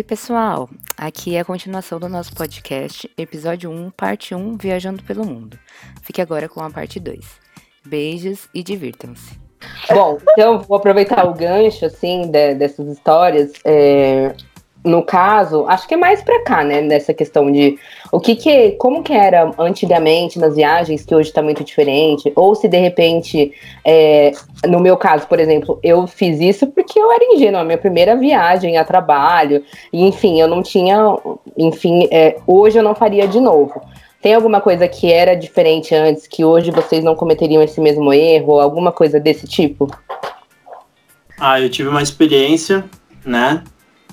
Oi, pessoal! Aqui é a continuação do nosso podcast, episódio 1, parte 1, Viajando pelo Mundo. Fique agora com a parte 2. Beijos e divirtam-se. Bom, então vou aproveitar o gancho, assim, de, dessas histórias. É, no caso, acho que é mais para cá, né, nessa questão de o que que, como que era antigamente nas viagens, que hoje está muito diferente, ou se de repente, é, no meu caso, por exemplo, eu fiz isso porque eu era ingênua, minha primeira viagem a trabalho, e enfim, eu não tinha, enfim, é, hoje eu não faria de novo. Tem alguma coisa que era diferente antes, que hoje vocês não cometeriam esse mesmo erro, alguma coisa desse tipo? Ah, eu tive uma experiência, né,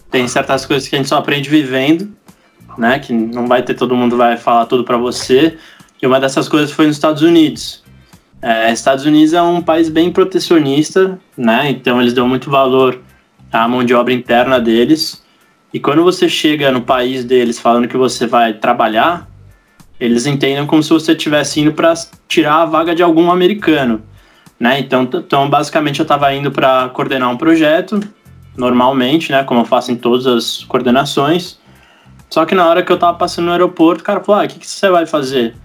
tem certas coisas que a gente só aprende vivendo, né? Que não vai ter todo mundo vai falar tudo para você. E uma dessas coisas foi nos Estados Unidos. É, Estados Unidos é um país bem protecionista, né? Então eles dão muito valor à mão de obra interna deles. E quando você chega no país deles falando que você vai trabalhar, eles entendem como se você estivesse indo para tirar a vaga de algum americano, né? Então, então basicamente eu estava indo para coordenar um projeto normalmente, né? Como eu faço em todas as coordenações. Só que na hora que eu tava passando no aeroporto, o cara falou: Ah, o que, que você vai fazer?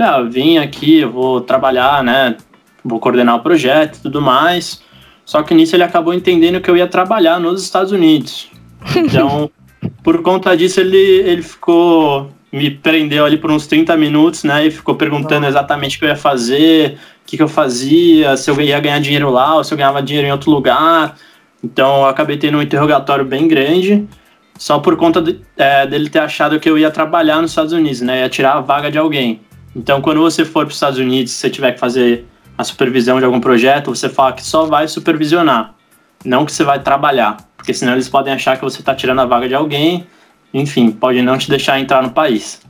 falei, ah, eu vim aqui, eu vou trabalhar, né? Vou coordenar o projeto e tudo mais. Só que nisso ele acabou entendendo que eu ia trabalhar nos Estados Unidos. Então, por conta disso, ele, ele ficou. Me prendeu ali por uns 30 minutos, né? E ficou perguntando exatamente o que eu ia fazer, o que, que eu fazia, se eu ia ganhar dinheiro lá ou se eu ganhava dinheiro em outro lugar. Então eu acabei tendo um interrogatório bem grande, só por conta de, é, dele ter achado que eu ia trabalhar nos Estados Unidos, né? Ia tirar a vaga de alguém. Então quando você for para os Estados Unidos, se você tiver que fazer a supervisão de algum projeto, você fala que só vai supervisionar, não que você vai trabalhar, porque senão eles podem achar que você está tirando a vaga de alguém, enfim, pode não te deixar entrar no país.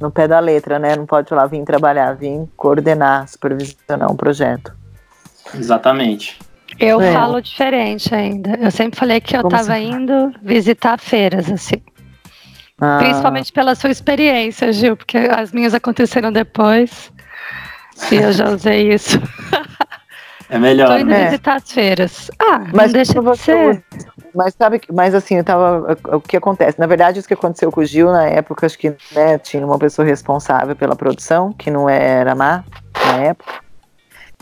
No pé da letra, né? Não pode falar vir trabalhar, vir coordenar, supervisionar um projeto. Exatamente. Eu é. falo diferente ainda. Eu sempre falei que eu estava indo visitar feiras, assim. Ah. Principalmente pela sua experiência, Gil, porque as minhas aconteceram depois. E eu já usei isso. É melhor. Tô indo né? visitar as feiras. Ah, mas deixa de você. Mas sabe, mas assim, eu tava. O que acontece? Na verdade, isso que aconteceu com o Gil na época, acho que né, tinha uma pessoa responsável pela produção, que não era má na época.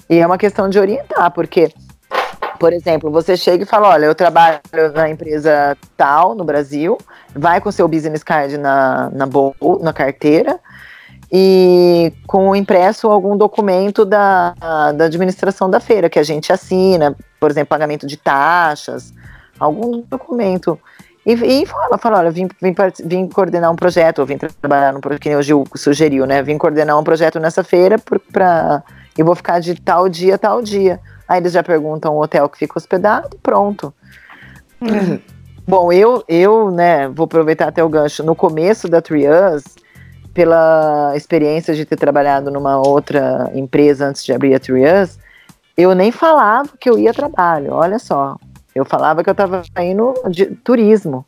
E é uma questão de orientar, porque por exemplo, você chega e fala: olha, eu trabalho na empresa tal no Brasil, vai com seu business card na, na, na carteira e com impresso algum documento da, da administração da feira que a gente assina, por exemplo, pagamento de taxas, algum documento. E, e fala, fala, olha, vim, vim, vim coordenar um projeto, ou vim trabalhar no projeto que o Gil sugeriu, né? Vim coordenar um projeto nessa feira para e vou ficar de tal dia, tal dia. Aí eles já perguntam o hotel que fica hospedado, pronto. Hum. Bom, eu, eu, né, vou aproveitar até o gancho. No começo da Trias, pela experiência de ter trabalhado numa outra empresa antes de abrir a Trias, eu nem falava que eu ia trabalho, olha só. Eu falava que eu estava indo de turismo.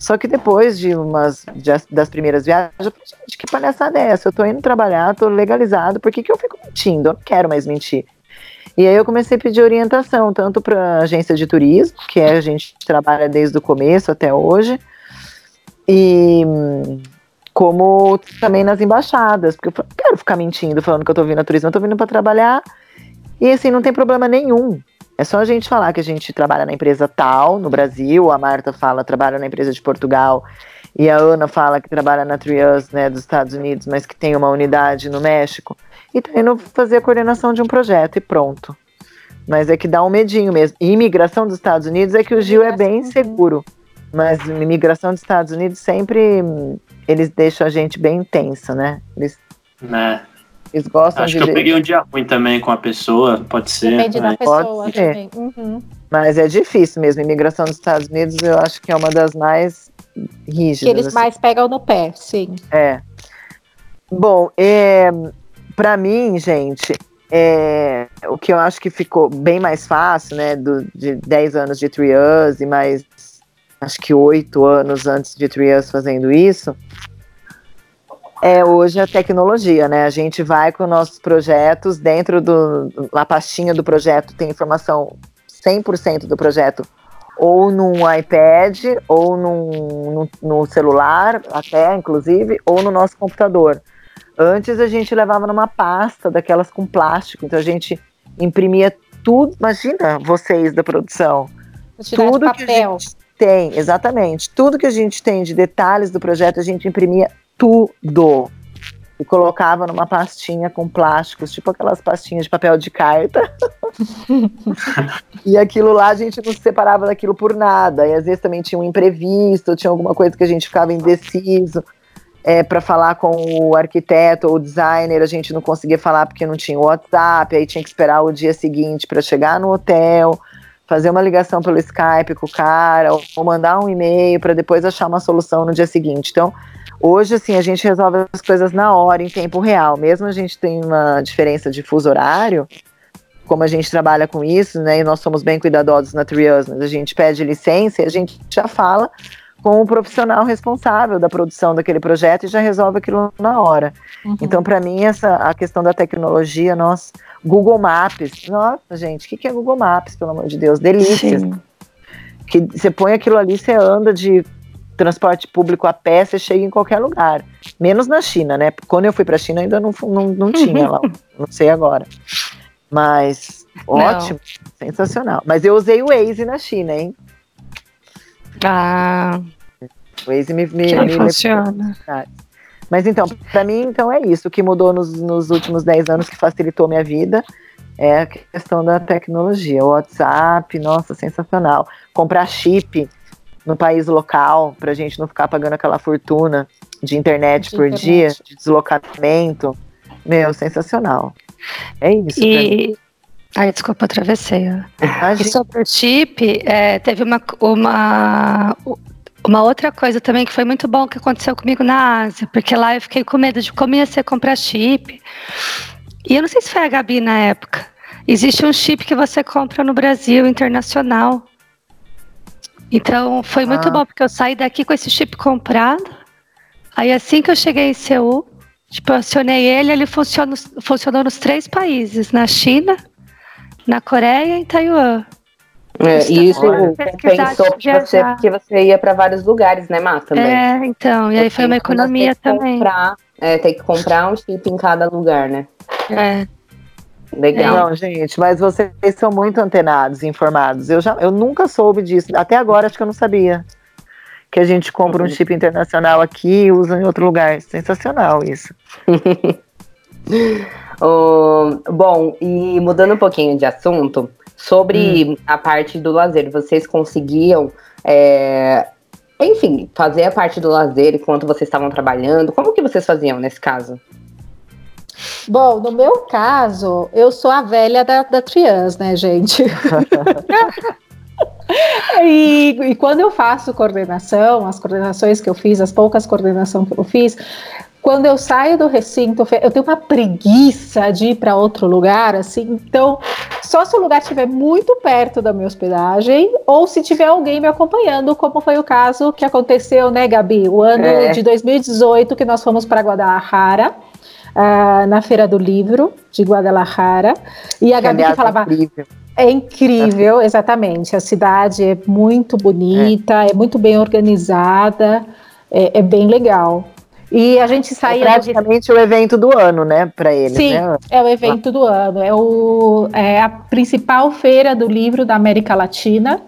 Só que depois de umas de, das primeiras viagens, eu falei, gente, que palhaçada é essa? Eu tô indo trabalhar, tô legalizado, por que, que eu fico mentindo? Eu não quero mais mentir. E aí eu comecei a pedir orientação, tanto para agência de turismo, que é, a gente trabalha desde o começo até hoje, e como também nas embaixadas, porque eu não quero ficar mentindo, falando que eu tô vindo a turismo, eu tô vindo para trabalhar, e assim, não tem problema nenhum. É só a gente falar que a gente trabalha na empresa tal, no Brasil, a Marta fala trabalha na empresa de Portugal, e a Ana fala que trabalha na Trias, né, dos Estados Unidos, mas que tem uma unidade no México e tá indo fazer a coordenação de um projeto e pronto. Mas é que dá um medinho mesmo. E imigração dos Estados Unidos é que o Gil é bem seguro. Mas imigração dos Estados Unidos sempre eles deixam a gente bem intensa, né? Eles, é. eles gostam Acho de. que eu peguei um dia ruim também com a pessoa, pode ser. Depende da pessoa também. Uhum. Mas é difícil mesmo. Imigração dos Estados Unidos eu acho que é uma das mais rígidas. Que eles assim. mais pegam no pé, sim. É. Bom, é, para mim, gente, é, o que eu acho que ficou bem mais fácil, né, do, de 10 anos de Trias e mais, acho que 8 anos antes de Trias fazendo isso, é hoje a tecnologia, né? A gente vai com nossos projetos dentro do. A pastinha do projeto tem informação 100% do projeto ou num iPad, ou num, no, no celular, até inclusive, ou no nosso computador. Antes a gente levava numa pasta daquelas com plástico, então a gente imprimia tudo. Imagina vocês da produção. Tudo que a gente tem, exatamente. Tudo que a gente tem de detalhes do projeto, a gente imprimia tudo e colocava numa pastinha com plásticos, tipo aquelas pastinhas de papel de carta. e aquilo lá a gente não se separava daquilo por nada. E às vezes também tinha um imprevisto, tinha alguma coisa que a gente ficava indeciso. É, para falar com o arquiteto ou o designer, a gente não conseguia falar porque não tinha o WhatsApp, aí tinha que esperar o dia seguinte para chegar no hotel, fazer uma ligação pelo Skype com o cara, ou, mandar um e-mail para depois achar uma solução no dia seguinte. Então, Hoje, assim, a gente resolve as coisas na hora, em tempo real. Mesmo a gente tem uma diferença de fuso horário, como a gente trabalha com isso, né, e nós somos bem cuidadosos na Trios, a gente pede licença e a gente já fala com o profissional responsável da produção daquele projeto e já resolve aquilo na hora. Uhum. Então, para mim, essa a questão da tecnologia, nós, Google Maps, nossa, gente, o que, que é Google Maps, pelo amor de Deus? Delícia. Que você põe aquilo ali, você anda de transporte público a pé, você chega em qualquer lugar. Menos na China, né? Quando eu fui para a China ainda não, não, não tinha lá, não sei agora. Mas ótimo, não. sensacional. Mas eu usei o Waze na China, hein? Ah. O Waze me, me, me funciona. Mas então, para mim, então é isso. O que mudou nos, nos últimos 10 anos que facilitou minha vida é a questão da tecnologia. O WhatsApp, nossa, sensacional. Comprar chip no país local, para a gente não ficar pagando aquela fortuna de internet de por internet. dia, de deslocamento. Meu, sensacional. É isso. E... Ai, desculpa, atravessei. E sobre o chip, é, teve uma, uma, uma outra coisa também que foi muito bom que aconteceu comigo na Ásia, porque lá eu fiquei com medo de como ia ser comprar chip. E eu não sei se foi a Gabi na época. Existe um chip que você compra no Brasil, internacional, então foi muito ah. bom, porque eu saí daqui com esse chip comprado. Aí assim que eu cheguei em Seul, tipo, acionei ele, ele funciona, funcionou nos três países, na China, na Coreia e em Taiwan. É, e isso compensou que você, porque você ia para vários lugares, né, Má? Também. É, então, e aí foi uma economia também. Comprar, é, tem que comprar um chip em cada lugar, né? É. Legal. Não, gente, mas vocês são muito antenados, informados. Eu, já, eu nunca soube disso. Até agora acho que eu não sabia. Que a gente compra um uhum. chip internacional aqui e usa em outro lugar. Sensacional isso. oh, bom, e mudando um pouquinho de assunto, sobre hum. a parte do lazer, vocês conseguiam. É, enfim, fazer a parte do lazer enquanto vocês estavam trabalhando? Como que vocês faziam nesse caso? Bom, no meu caso, eu sou a velha da, da Trians, né, gente? e, e, quando eu faço coordenação, as coordenações que eu fiz, as poucas coordenações que eu fiz, quando eu saio do recinto, eu tenho uma preguiça de ir para outro lugar, assim, então, só se o lugar estiver muito perto da minha hospedagem, ou se tiver alguém me acompanhando, como foi o caso que aconteceu, né, Gabi? O ano é. de 2018 que nós fomos para Guadalajara uh, na Feira do Livro de Guadalajara. E a Gabi que falava. Incrível. É incrível, exatamente. A cidade é muito bonita, é, é muito bem organizada, é, é, bem legal. E a gente saía. É praticamente de... o evento do ano, né, para eles. Sim, né? é o evento do ano. É, o, é a principal feira do livro da América Latina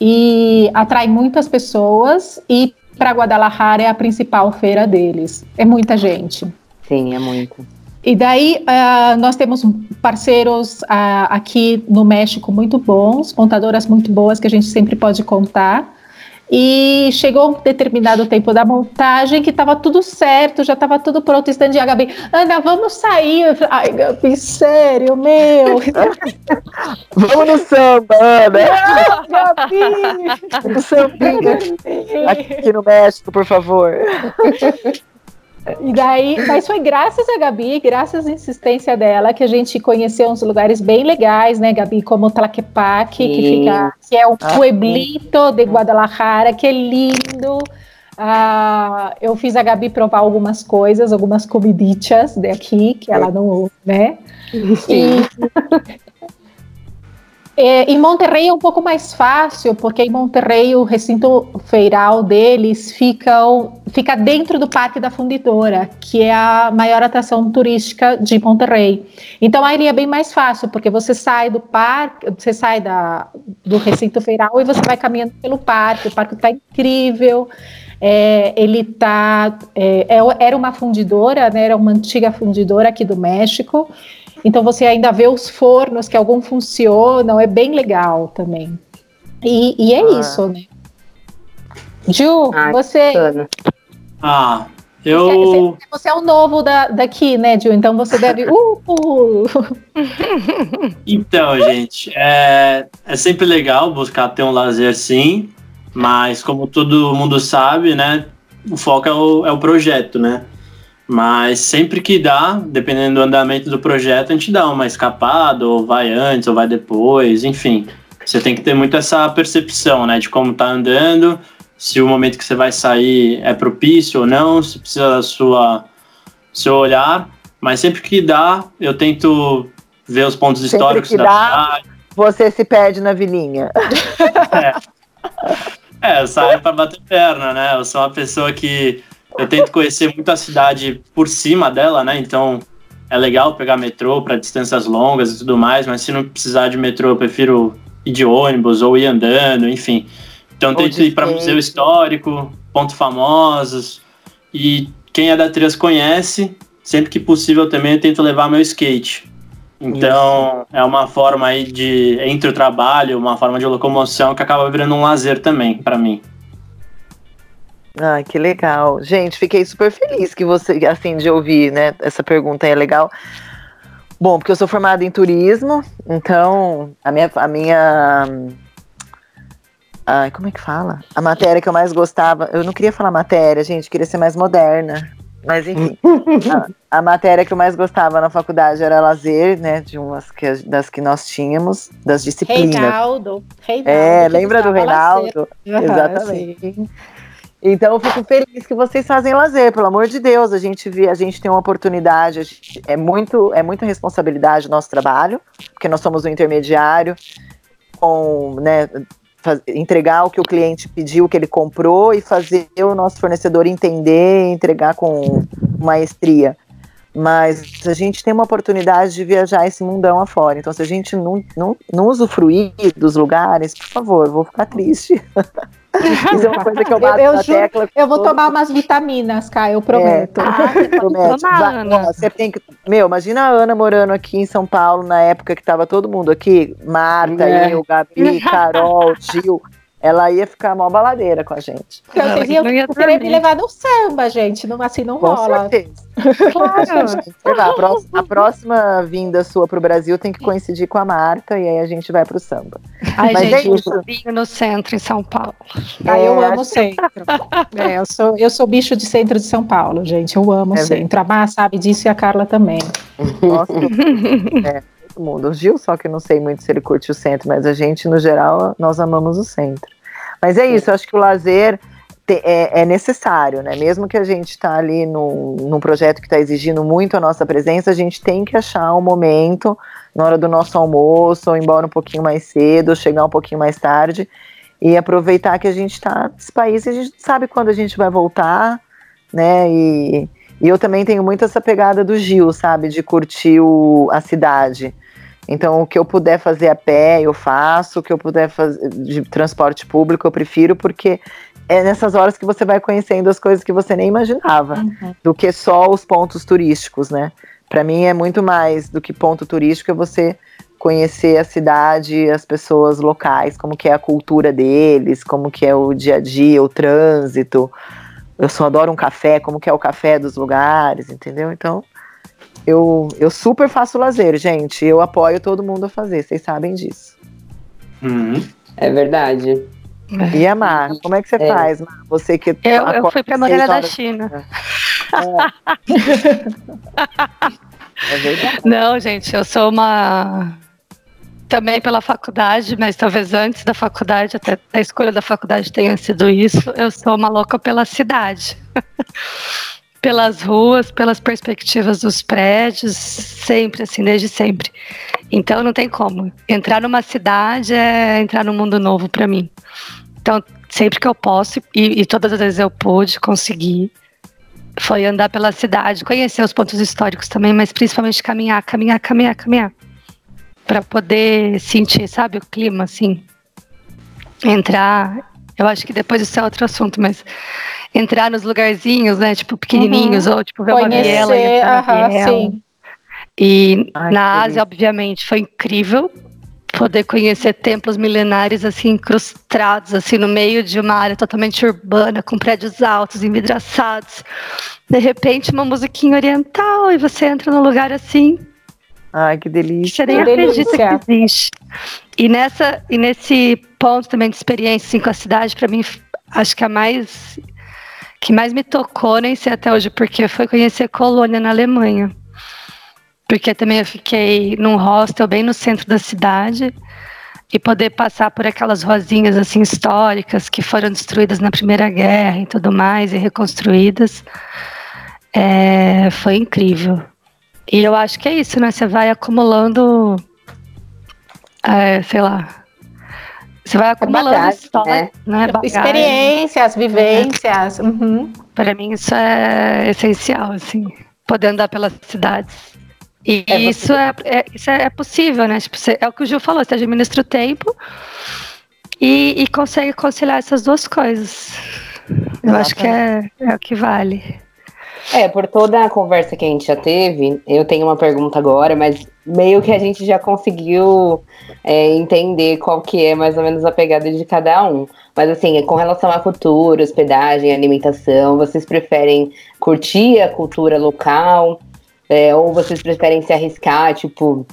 e atrai muitas pessoas. E para Guadalajara é a principal feira deles. É muita gente. Sim, é muito. E daí uh, nós temos parceiros uh, aqui no México muito bons, contadoras muito boas que a gente sempre pode contar. E chegou um determinado tempo da montagem que estava tudo certo, já estava tudo pronto. Stand a Gabi, Ana, vamos sair. Eu falei, Ai, Gabi, sério, meu. vamos no samba, Ana. Não, Gabi. No samba. Aqui no México, por favor. E daí, mas foi graças a Gabi, graças à insistência dela, que a gente conheceu uns lugares bem legais, né, Gabi? Como Tlaquepaque, que fica, que é um ah, pueblito de Guadalajara, que é lindo. Ah, eu fiz a Gabi provar algumas coisas, algumas comiditas daqui, que ela não, né? Sim. E, É, em Monterrey é um pouco mais fácil, porque em Monterrey o recinto feiral deles fica, fica dentro do Parque da Fundidora, que é a maior atração turística de Monterrey. Então aí é bem mais fácil, porque você sai do parque, você sai da, do recinto feiral e você vai caminhando pelo parque. O parque está incrível. É, ele tá, é, é era uma fundidora, né, era uma antiga fundidora aqui do México. Então você ainda vê os fornos que algum funcionam, é bem legal também. E, e é ah. isso, né? Ju, ah, você. Ah, eu. Você, você, é o novo da, daqui, né, Ju? Então você deve. Uh, uh. então, gente, é, é sempre legal buscar ter um lazer sim, mas como todo mundo sabe, né? O foco é o, é o projeto, né? Mas sempre que dá, dependendo do andamento do projeto, a gente dá uma escapada, ou vai antes, ou vai depois, enfim. Você tem que ter muito essa percepção, né, de como tá andando, se o momento que você vai sair é propício ou não, se precisa da sua seu olhar, mas sempre que dá, eu tento ver os pontos sempre históricos que da dá, cidade. Você se perde na vilinha. É, é eu saio para bater perna, né? Eu sou uma pessoa que eu tento conhecer muito a cidade por cima dela, né? Então é legal pegar metrô para distâncias longas e tudo mais, mas se não precisar de metrô, eu prefiro ir de ônibus ou ir andando, enfim. Então tento ir para museu histórico, pontos famosos e quem é da Trias conhece, sempre que possível também eu tento levar meu skate. Então Isso. é uma forma aí de entre o trabalho, uma forma de locomoção que acaba virando um lazer também para mim. Ah, que legal. Gente, fiquei super feliz que você, assim, de ouvir, né? Essa pergunta é legal. Bom, porque eu sou formada em turismo, então a minha, a minha Ai, como é que fala? A matéria que eu mais gostava. Eu não queria falar matéria, gente, queria ser mais moderna. Mas enfim, a, a, matéria que eu mais gostava na faculdade era lazer, né? De umas que, das que nós tínhamos, das disciplinas. Reinaldo. Reinaldo é, lembra do Reinaldo? Uhum, Exatamente. Sim. Então eu fico feliz que vocês fazem lazer, pelo amor de Deus. A gente vê, a gente tem uma oportunidade, gente, é muito, é muita responsabilidade o nosso trabalho, porque nós somos o intermediário com, né, entregar o que o cliente pediu, o que ele comprou e fazer o nosso fornecedor entender, entregar com maestria. Mas a gente tem uma oportunidade de viajar esse mundão afora. Então, se a gente não, não, não usufruir dos lugares, por favor, vou ficar triste. Isso é uma coisa que eu bato eu, eu na tecla. Eu vou tomar umas vitaminas, Kai, eu prometo. É, ah, prometo. Vai, você tem que. Meu, imagina a Ana morando aqui em São Paulo na época que tava todo mundo aqui. Marta, é. eu, Gabi, Carol, Gil ela ia ficar mó baladeira com a gente. Então, vocês iam querer me levar no samba, gente. Não, assim não com rola. Certeza. Claro. lá, a, próxima, a, próxima, vinda sua pro Brasil tem que coincidir com a Marta e aí a gente vai pro samba. Ai, Mas gente, é isso. eu no centro, em São Paulo. Ah, eu amo o centro. é, eu, sou, eu sou bicho de centro de São Paulo, gente. Eu amo o é centro. A Mar sabe disso e a Carla também. Nossa, é todo mundo. O Gil, só que não sei muito se ele curte o centro, mas a gente, no geral, nós amamos o centro. Mas é isso, eu acho que o lazer é, é, necessário, né? Mesmo que a gente está ali no, num projeto que está exigindo muito a nossa presença, a gente tem que achar um momento na hora do nosso almoço, ou embora um pouquinho mais cedo, ou chegar um pouquinho mais tarde, e aproveitar que a gente está nesse país e a gente sabe quando a gente vai voltar, né? E, e eu também tenho muito essa pegada do Gil, sabe? De curtir o, a cidade. Então, o que eu puder fazer a pé, eu faço. O que eu puder fazer de transporte público, eu prefiro, porque é nessas horas que você vai conhecendo as coisas que você nem imaginava, uhum. do que só os pontos turísticos, né? Para mim é muito mais do que ponto turístico é você conhecer a cidade, as pessoas locais, como que é a cultura deles, como que é o dia a dia, o trânsito. Eu só adoro um café, como que é o café dos lugares, entendeu? Então, eu, eu super faço lazer, gente. Eu apoio todo mundo a fazer, vocês sabem disso. Uhum. É verdade. E a Mar, como é que você é. faz, Mar? Você que Eu, eu fui para Moreira da China. É. é verdade. Não, gente, eu sou uma também pela faculdade, mas talvez antes da faculdade, até a escolha da faculdade tenha sido isso, eu sou uma louca pela cidade. pelas ruas, pelas perspectivas dos prédios, sempre, assim, desde sempre. Então não tem como. Entrar numa cidade é entrar num mundo novo para mim. Então, sempre que eu posso, e, e, todas as vezes eu pude conseguir, foi andar pela cidade, conhecer os pontos históricos também, mas principalmente caminhar, caminhar, caminhar, caminhar. para poder sentir, sabe, o clima, assim. Entrar. Eu acho que depois isso é outro assunto, mas entrar nos lugarzinhos, né, tipo, pequenininhos, uhum. ou tipo, ver Conhecer, uma viela. Uhum, sim. E Ai, na Ásia, obviamente, foi incrível poder conhecer templos milenares assim incrustados assim no meio de uma área totalmente urbana com prédios altos envidraçados de repente uma musiquinha oriental e você entra num lugar assim ai que delícia. Você nem acredita que existe. E nessa e nesse ponto também de experiência assim, com a cidade para mim acho que a mais que mais me tocou nem sei até hoje porque foi conhecer Colônia na Alemanha. Porque também eu fiquei num hostel bem no centro da cidade e poder passar por aquelas rosinhas assim históricas que foram destruídas na Primeira Guerra e tudo mais e reconstruídas é, foi incrível. E eu acho que é isso, né? Você vai acumulando, é, sei lá, você vai acumulando bagagem, história, né? né? Experiências, vivências. Uhum. Para mim isso é essencial, assim, poder andar pelas cidades e é isso, é, é, isso é possível, né? Tipo, você, é o que o Gil falou, você administra o tempo e, e consegue conciliar essas duas coisas. Eu Exatamente. acho que é, é o que vale. É, por toda a conversa que a gente já teve, eu tenho uma pergunta agora, mas meio que a gente já conseguiu é, entender qual que é mais ou menos a pegada de cada um. Mas assim, com relação à cultura, hospedagem, alimentação, vocês preferem curtir a cultura local? É, ou vocês preferem se arriscar, tipo,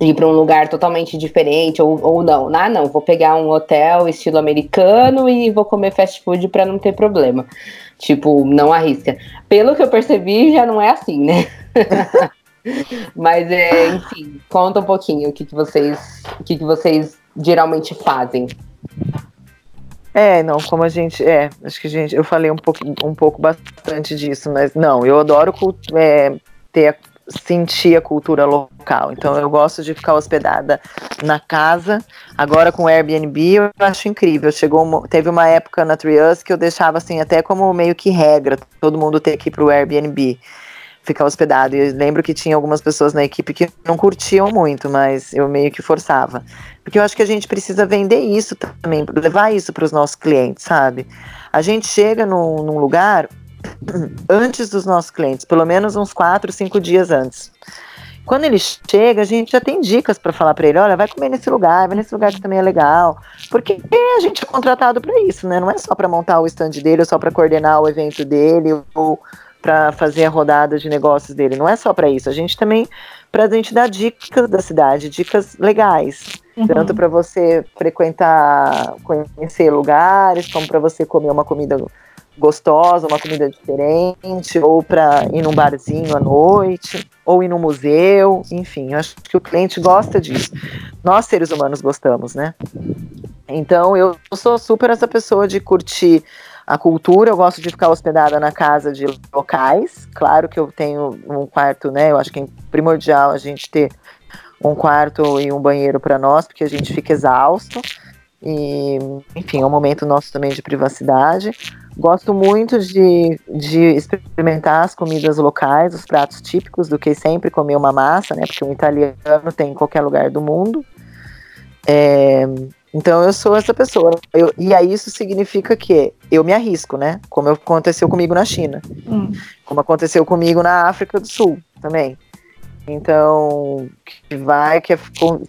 ir para um lugar totalmente diferente, ou, ou não. Ah, não, vou pegar um hotel estilo americano e vou comer fast food para não ter problema. Tipo, não arrisca. Pelo que eu percebi, já não é assim, né? Mas, é, enfim, conta um pouquinho o que, que vocês, o que, que vocês geralmente fazem. É, não, como a gente. É, acho que a gente. Eu falei um pouco, um pouco bastante disso, mas não, eu adoro é, ter sentir a cultura local. Então eu gosto de ficar hospedada na casa. Agora com o Airbnb eu acho incrível. Chegou teve uma época na Trius que eu deixava assim até como meio que regra todo mundo ter que ir pro Airbnb ficar hospedado. E lembro que tinha algumas pessoas na equipe que não curtiam muito, mas eu meio que forçava. Porque eu acho que a gente precisa vender isso também, levar isso para os nossos clientes, sabe? A gente chega num, num lugar, antes dos nossos clientes, pelo menos uns quatro, cinco dias antes. Quando ele chega, a gente já tem dicas para falar para ele: olha, vai comer nesse lugar, vai nesse lugar que também é legal. Porque a gente é contratado para isso, né? Não é só para montar o stand dele, ou só para coordenar o evento dele, ou para fazer a rodada de negócios dele. Não é só para isso. A gente também, para a gente dar dicas da cidade, dicas legais. Uhum. Tanto para você frequentar, conhecer lugares, como para você comer uma comida gostosa, uma comida diferente, ou para ir num barzinho à noite, ou ir no museu, enfim, acho que o cliente gosta disso. Nós, seres humanos, gostamos, né? Então, eu sou super essa pessoa de curtir a cultura, eu gosto de ficar hospedada na casa de locais. Claro que eu tenho um quarto, né? Eu acho que é primordial a gente ter um quarto e um banheiro para nós, porque a gente fica exausto. E, enfim, é um momento nosso também de privacidade. Gosto muito de, de experimentar as comidas locais, os pratos típicos, do que sempre comer uma massa, né? Porque um italiano tem em qualquer lugar do mundo. É, então eu sou essa pessoa. Eu, e aí isso significa que eu me arrisco, né? Como aconteceu comigo na China. Hum. Como aconteceu comigo na África do Sul também. Então, que vai que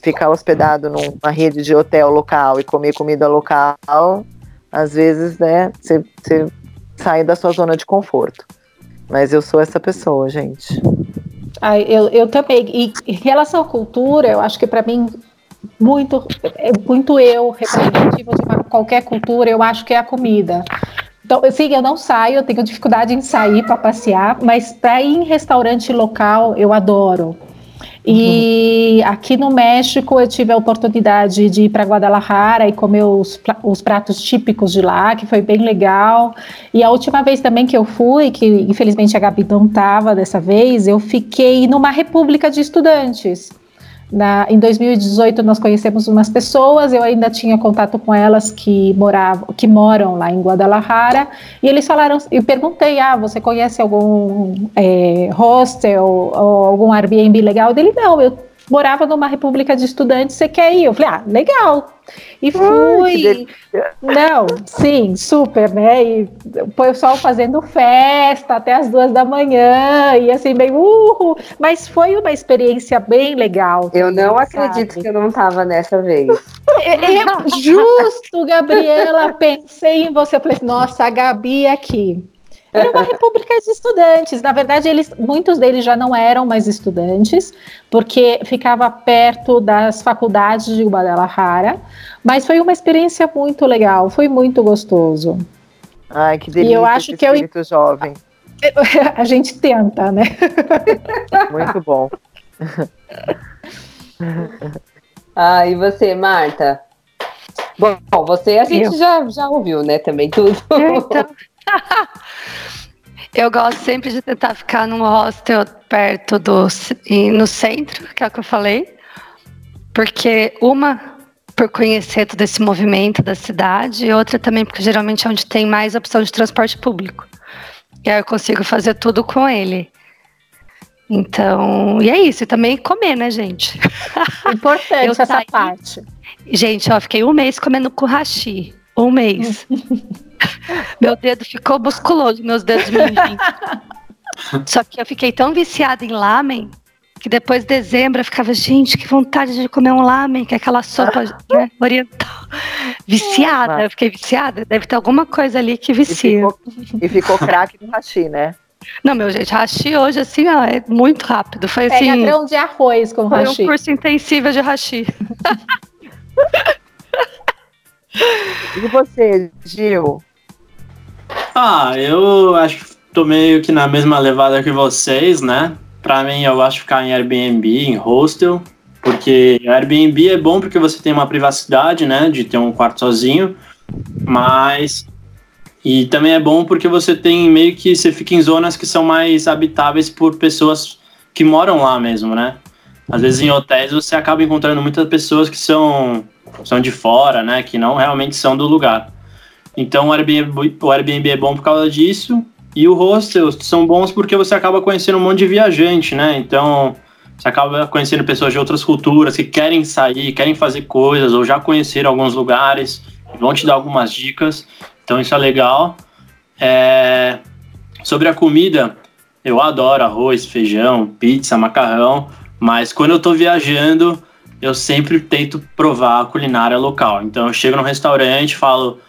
ficar hospedado numa rede de hotel local e comer comida local, às vezes, né, você sai da sua zona de conforto. Mas eu sou essa pessoa, gente. Ah, eu, eu também. E em relação à cultura, eu acho que para mim, muito, é muito eu, representativo de uma, qualquer cultura, eu acho que é a comida. Então, sim, eu não saio, eu tenho dificuldade em sair para passear, mas para ir em restaurante local, eu adoro. E uhum. aqui no México eu tive a oportunidade de ir para Guadalajara e comer os, os, pratos típicos de lá, que foi bem legal. E a última vez também que eu fui, que infelizmente a Gabi não estava dessa vez, eu fiquei numa república de estudantes Na, em 2018 nós conhecemos umas pessoas, eu ainda tinha contato com elas que moravam, que moram lá em Guadalajara, e eles falaram, e perguntei, ah, você conhece algum é, hostel ou algum Airbnb legal? Dele, não, eu morava numa república de estudantes, você quer ir? Eu falei, ah, legal. E fui. Não, sim, super, né? E o pessoal fazendo festa até as duas da manhã, e assim, bem, uhul. Mas foi uma experiência bem legal. Eu não sabe? acredito que eu não estava nessa vez. É, é, justo, Gabriela, pensei em você. Eu falei, nossa, a Gabi aqui. Era uma república de estudantes. Na verdade, eles, muitos deles já não eram mais estudantes, porque ficava perto das faculdades de Guadalajara. Mas foi uma experiência muito legal, foi muito gostoso. Ai, que delícia. E eu acho que eu jovem. A gente tenta, né? Muito bom. Ah, e você, Marta? Bom, você a gente já, já ouviu, né? Também tudo. Então... Eu gosto sempre de tentar ficar num hostel perto do no centro, que é o que eu falei, porque uma por conhecer todo esse movimento da cidade e outra também porque geralmente é onde tem mais opção de transporte público. E aí eu consigo fazer tudo com ele. Então, e é isso, e também comer, né, gente? Importante essa saí, parte. Gente, ó, fiquei um mês comendo com hashi. Um mês. Meu dedo ficou musculoso, meus dedos mindinhos. Só que eu fiquei tão viciada em lamen que depois de dezembro eu ficava, gente, que vontade de comer um lamen, que é aquela sopa né, oriental. Viciada, eu fiquei viciada. Deve ter alguma coisa ali que vicia. E ficou, ficou craque no hashi, né? Não, meu gente, hashi hoje, assim, ó, é muito rápido. Foi assim. Pega grão de arroz com foi hashi. Foi um curso intensivo de hashi. e você, Gil? Ah, eu acho que tô meio que na mesma levada que vocês, né? Pra mim, eu acho ficar em Airbnb, em hostel, porque Airbnb é bom porque você tem uma privacidade, né? De ter um quarto sozinho, mas. E também é bom porque você tem meio que. Você fica em zonas que são mais habitáveis por pessoas que moram lá mesmo, né? Às vezes em hotéis você acaba encontrando muitas pessoas que são, são de fora, né? Que não realmente são do lugar. Então o Airbnb, o Airbnb é bom por causa disso. E o hostel são bons porque você acaba conhecendo um monte de viajante, né? Então você acaba conhecendo pessoas de outras culturas que querem sair, querem fazer coisas ou já conheceram alguns lugares, vão te dar algumas dicas. Então isso é legal. É... Sobre a comida, eu adoro arroz, feijão, pizza, macarrão, mas quando eu tô viajando, eu sempre tento provar a culinária local. Então eu chego num restaurante, falo,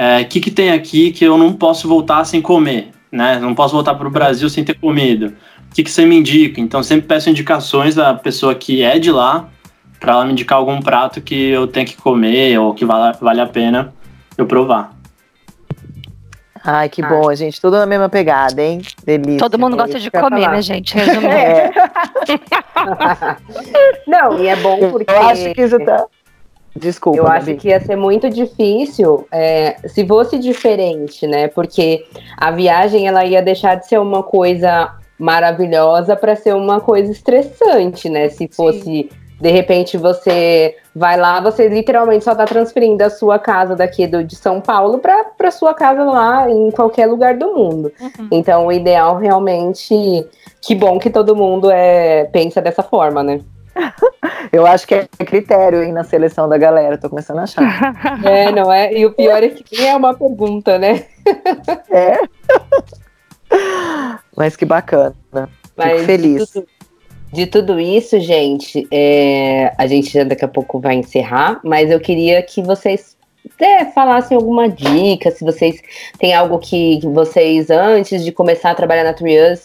o é, que, que tem aqui que eu não posso voltar sem comer, né? Não posso voltar para o Brasil sem ter comido. O que, que você me indica? Então, sempre peço indicações da pessoa que é de lá, para ela me indicar algum prato que eu tenho que comer ou que vale, vale a pena eu provar. Ai, que bom, a gente. Tudo na mesma pegada, hein? Delícia. Todo mundo gosta de comer, né, gente? Resumindo. É. não, e é bom porque. Eu acho que isso tá. Desculpa. Eu acho que ia ser muito difícil é, se fosse diferente, né? Porque a viagem ela ia deixar de ser uma coisa maravilhosa para ser uma coisa estressante, né? Se fosse Sim. de repente você vai lá, você literalmente só está transferindo a sua casa daqui do, de São Paulo para sua casa lá em qualquer lugar do mundo. Uhum. Então, o ideal realmente, que bom que todo mundo é pensa dessa forma, né? Eu acho que é critério hein, na seleção da galera, tô começando a achar. É, não é? E o pior é que nem é uma pergunta, né? É. Mas que bacana. Mas Fico feliz. De tudo, de tudo isso, gente, é, a gente já daqui a pouco vai encerrar, mas eu queria que vocês é, falassem alguma dica, se vocês têm algo que vocês, antes de começar a trabalhar na Trias,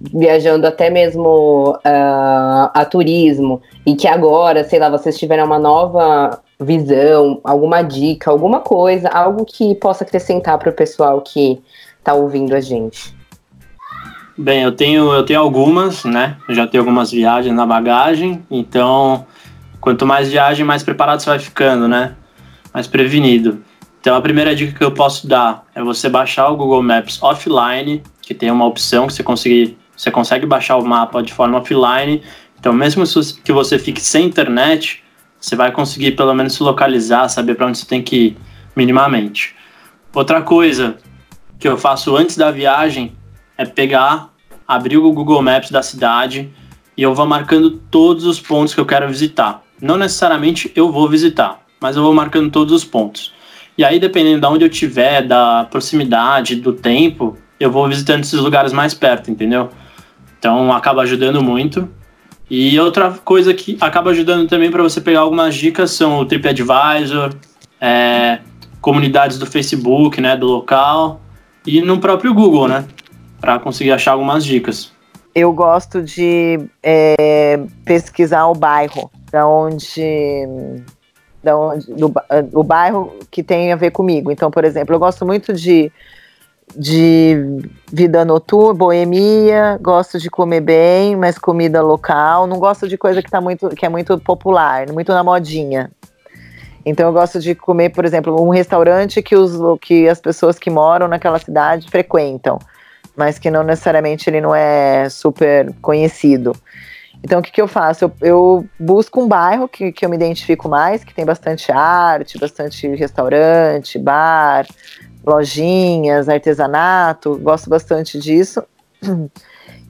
viajando até mesmo uh, a turismo e que agora, sei lá, vocês tiveram uma nova visão, alguma dica, alguma coisa, algo que possa acrescentar para o pessoal que está ouvindo a gente. Bem, eu tenho, eu tenho algumas, né? Eu já tenho algumas viagens na bagagem, então quanto mais viagem, mais preparado você vai ficando, né? Mais prevenido. Então a primeira dica que eu posso dar é você baixar o Google Maps offline, que tem uma opção que você conseguir você consegue baixar o mapa de forma offline Então, mesmo que você fique sem internet, você vai conseguir pelo menos se localizar, saber para onde você tem que ir minimamente. Outra coisa que eu faço antes da viagem é pegar, abrir o Google Maps da cidade e eu vou marcando todos os pontos que eu quero visitar. Não necessariamente eu vou visitar, mas eu vou marcando todos os pontos. E aí, dependendo de onde eu tiver, da proximidade, do tempo, eu vou visitando esses lugares mais perto, entendeu? Então acaba ajudando muito. E outra coisa que acaba ajudando também para você pegar algumas dicas são o TripAdvisor, é, comunidades do Facebook, né, do local e no próprio Google, né, para conseguir achar algumas dicas. Eu gosto de é, pesquisar o bairro, da onde, da onde do, o bairro que tem a ver comigo. Então, por exemplo, eu gosto muito de de vida noturna, boemia, gosto de comer bem, mas comida local, não gosto de coisa que, tá muito, que é muito popular, muito na modinha. Então eu gosto de comer, por exemplo, um restaurante que, os, que as pessoas que moram naquela cidade frequentam, mas que não necessariamente ele não é super conhecido. Então o que, que eu faço? Eu, eu busco um bairro que, que eu me identifico mais, que tem bastante arte, bastante restaurante, bar, lojinhas, artesanato, gosto bastante disso.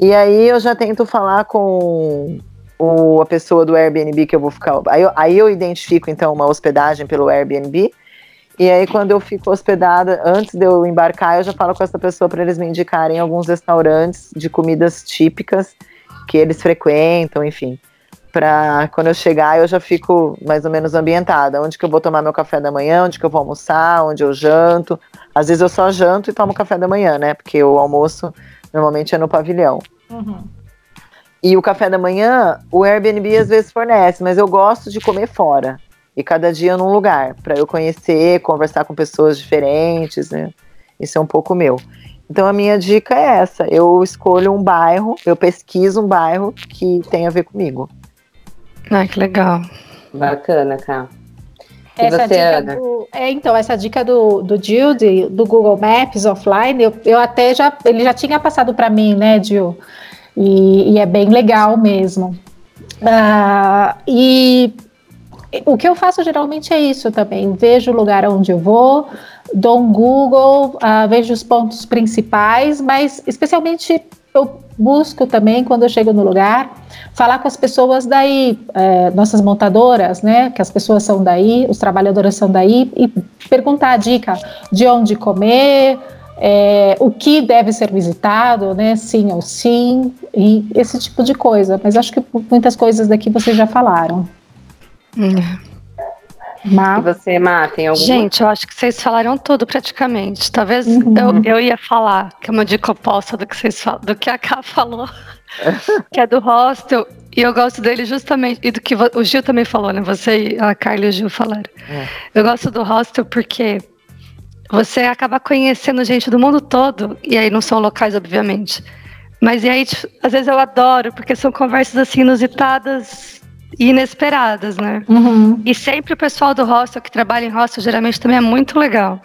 E aí eu já tento falar com o, a pessoa do Airbnb que eu vou ficar. Aí eu, aí eu identifico então uma hospedagem pelo Airbnb. E aí, quando eu fico hospedada, antes de eu embarcar, eu já falo com essa pessoa para eles me indicarem alguns restaurantes de comidas típicas que eles frequentam, enfim para quando eu chegar eu já fico mais ou menos ambientada. Onde que eu vou tomar meu café da manhã, onde que eu vou almoçar, onde eu janto. Às vezes eu só janto e tomo café da manhã, né? Porque o almoço normalmente é no pavilhão. Uhum. E o café da manhã, o Airbnb às vezes fornece, mas eu gosto de comer fora. E cada dia num lugar, para eu conhecer, conversar com pessoas diferentes, né? Isso é um pouco meu. Então a minha dica é essa: eu escolho um bairro, eu pesquiso um bairro que tem a ver comigo. Ah, que legal. Bacana, cara. Essa você, dica do, é, então, essa dica do, do Gil, do Google Maps offline, eu, eu até já, ele já tinha passado para mim, né, Gil? E, e, é bem legal mesmo. Uh, e o que eu faço geralmente é isso também. Vejo o lugar onde eu vou, dou um Google, uh, vejo os pontos principais, mas especialmente eu busco também, quando eu chego no lugar, falar com as pessoas daí, é, nossas montadoras, né? Que as pessoas são daí, os trabalhadores são daí, e perguntar a dica de onde comer, é, o que deve ser visitado, né? Sim ou sim, e esse tipo de coisa. Mas acho que muitas coisas daqui vocês já falaram. Hum. Má. E você, Má, tem alguma? Gente, eu acho que vocês falaram tudo praticamente. Talvez uhum. eu, eu ia falar, que é uma dica oposta do que, vocês do que a Ká falou, que é do hostel. E eu gosto dele justamente, e do que o Gil também falou, né? Você e a Carla e o Gil falaram. É. Eu gosto do hostel porque você acaba conhecendo gente do mundo todo, e aí não são locais, obviamente. Mas e aí, tipo, às vezes eu adoro, porque são conversas assim inusitadas inesperadas, né? Uhum. E sempre o pessoal do hostel que trabalha em hostel geralmente também é muito legal.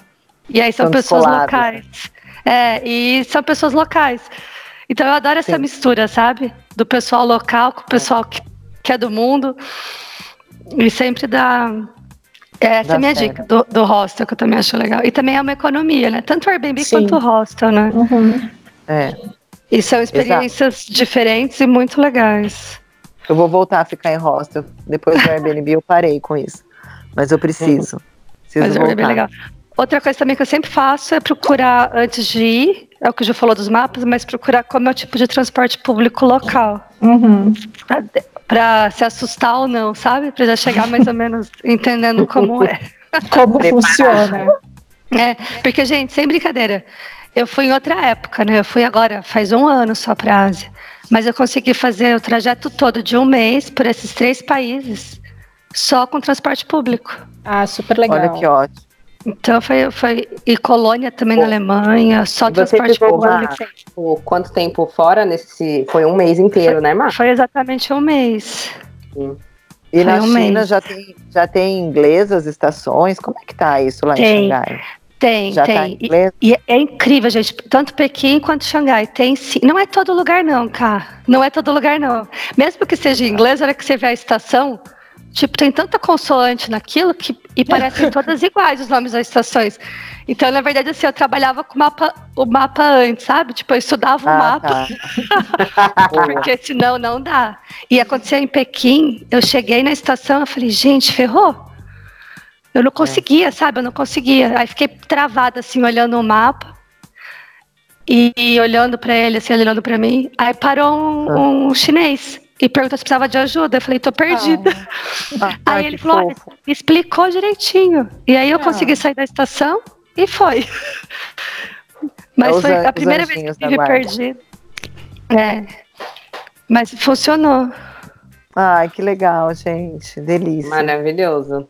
E aí são pessoas locais. É, e são pessoas locais. Então eu adoro essa Sim. mistura, sabe? Do pessoal local com o pessoal que, que é do mundo. E sempre dá. Essa é a minha certo. dica do, do hostel, que eu também acho legal. E também é uma economia, né? Tanto o Airbnb Sim. quanto o hostel, né? Uhum. É. E são experiências Exato. diferentes e muito legais. Eu vou voltar a ficar em hostel. Depois do Airbnb eu parei com isso. Mas eu preciso. preciso Mas voltar. é bem legal. Outra coisa também que eu sempre faço é procurar antes de ir, é o que já falou dos mapas, mas procurar como é o tipo de transporte público local. Uhum. Pra, pra se assustar ou não, sabe? Pra já chegar mais ou menos entendendo como é. Como funciona. É, porque, gente, sem brincadeira, eu fui em outra época, né? Eu fui agora, faz um ano só pra Ásia. Mas eu consegui fazer o trajeto todo de um mês por esses três países, só com transporte público. Ah, super legal. Olha que ótimo. Então foi, foi e Colônia também Pô. na Alemanha, só Você transporte público. Tipo, quanto tempo fora nesse? Foi um mês inteiro, foi, né, Mar? Foi exatamente um mês. Sim. E foi na um China mês. já tem, já tem inglês as estações? Como é que tá isso lá tem. em Xangai? Tem, Já tá tem. em inglês? E, e é incrível, gente. Tanto Pequim quanto Xangai. Tem sim. Não é todo lugar, não, cara. Não é todo lugar, não. Mesmo que seja em inglês, na hora que você vê a estação, tipo, tem tanta consoante naquilo que e parecem todas iguais os nomes das estações. Então, na verdade, assim, eu trabalhava com o mapa, o mapa antes, sabe? Tipo, eu estudava o Ah, mapa. tá. Porque senão não dá. E aconteceu em Pequim, eu cheguei na estação, eu falei, gente, ferrou. Eu não conseguia, sabe? Eu não conseguia. Aí fiquei travada, assim, olhando o mapa. E, e olhando pra ele, assim, olhando pra mim. Aí parou um, um chinês e perguntou se precisava de ajuda. Eu falei, tô perdida. Ah, Aí ai, ele falou, olha, explicou direitinho. E aí eu Ah. consegui sair da estação e foi. Mas É foi an- a primeira vez que eu da me guarda. perdi. É. Mas funcionou. Ai, que legal, gente. Delícia. Maravilhoso.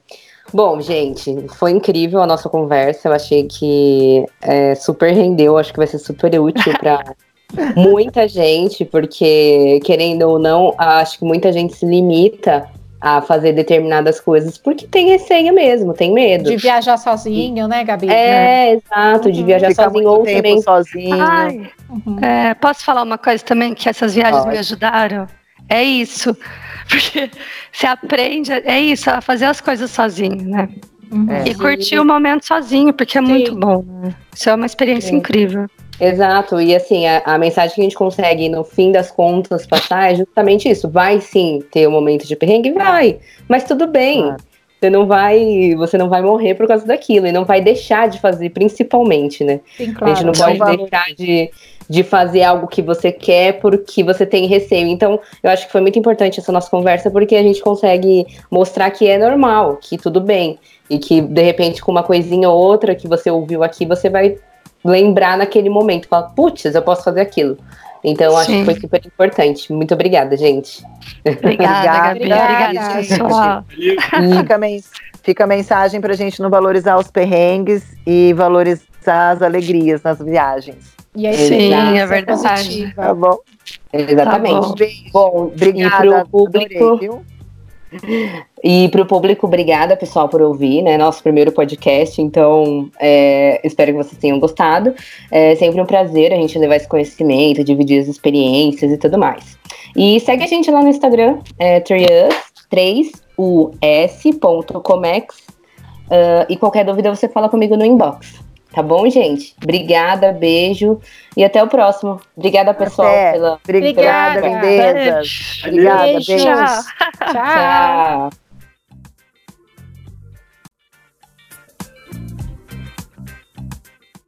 Bom, gente, foi incrível a nossa conversa. Eu achei que é, super rendeu. Acho que vai ser super útil para muita gente, porque, querendo ou não, acho que muita gente se limita a fazer determinadas coisas porque tem receio mesmo, tem medo. De viajar sozinho, né, Gabi? É, exato, de Uhum. viajar Ficar sozinho muito ou tempo também. sozinho. Ai, Uhum. é, posso falar uma coisa também que essas viagens Pode. me ajudaram? É isso. Porque você aprende, é isso, a fazer as coisas sozinho, né? Uhum. É. E curtir o momento sozinho, porque é Sim. muito bom. né? Isso é uma experiência Sim. incrível. Exato, e assim, a, a mensagem que a gente consegue, no fim das contas, passar é justamente isso. Vai sim ter um momento de perrengue, vai, mas tudo bem. Você não vai, você não vai morrer por causa daquilo e não vai deixar de fazer, principalmente, né? Sim, a claro. gente não pode deixar de, de fazer algo que você quer porque você tem receio. Então, eu acho que foi muito importante essa nossa conversa porque a gente consegue mostrar que é normal, que tudo bem. E que, de repente, com uma coisinha ou outra que você ouviu aqui, você vai lembrar naquele momento. Falar, putz, eu posso fazer aquilo. Então, acho Sim. que foi super importante. Muito obrigada, gente. Obrigada, Gabi. Obrigada, Obrigada, gente. pessoal. Fica, a mens- fica a mensagem pra gente não valorizar os perrengues e valorizar as alegrias nas viagens. E aí, Sim, é verdade. positiva. Tá bom? exatamente. bom. Bom, Obrigada. e pro público. adorei? E para o público, obrigada, pessoal, por ouvir, né? Nosso primeiro podcast. Então, é, espero que vocês tenham gostado. É sempre um prazer a gente levar esse conhecimento, dividir as experiências e tudo mais. E segue a gente lá no Instagram, é 3us, 3us.comex. Ah, e qualquer dúvida você fala comigo no inbox. Tá bom, gente? Obrigada, beijo e até o próximo. Obrigada, pessoal, Até. pela. Obrigada, Obrigada. lindezas. Obrigada, Beijos. beijo. Tchau. Tchau.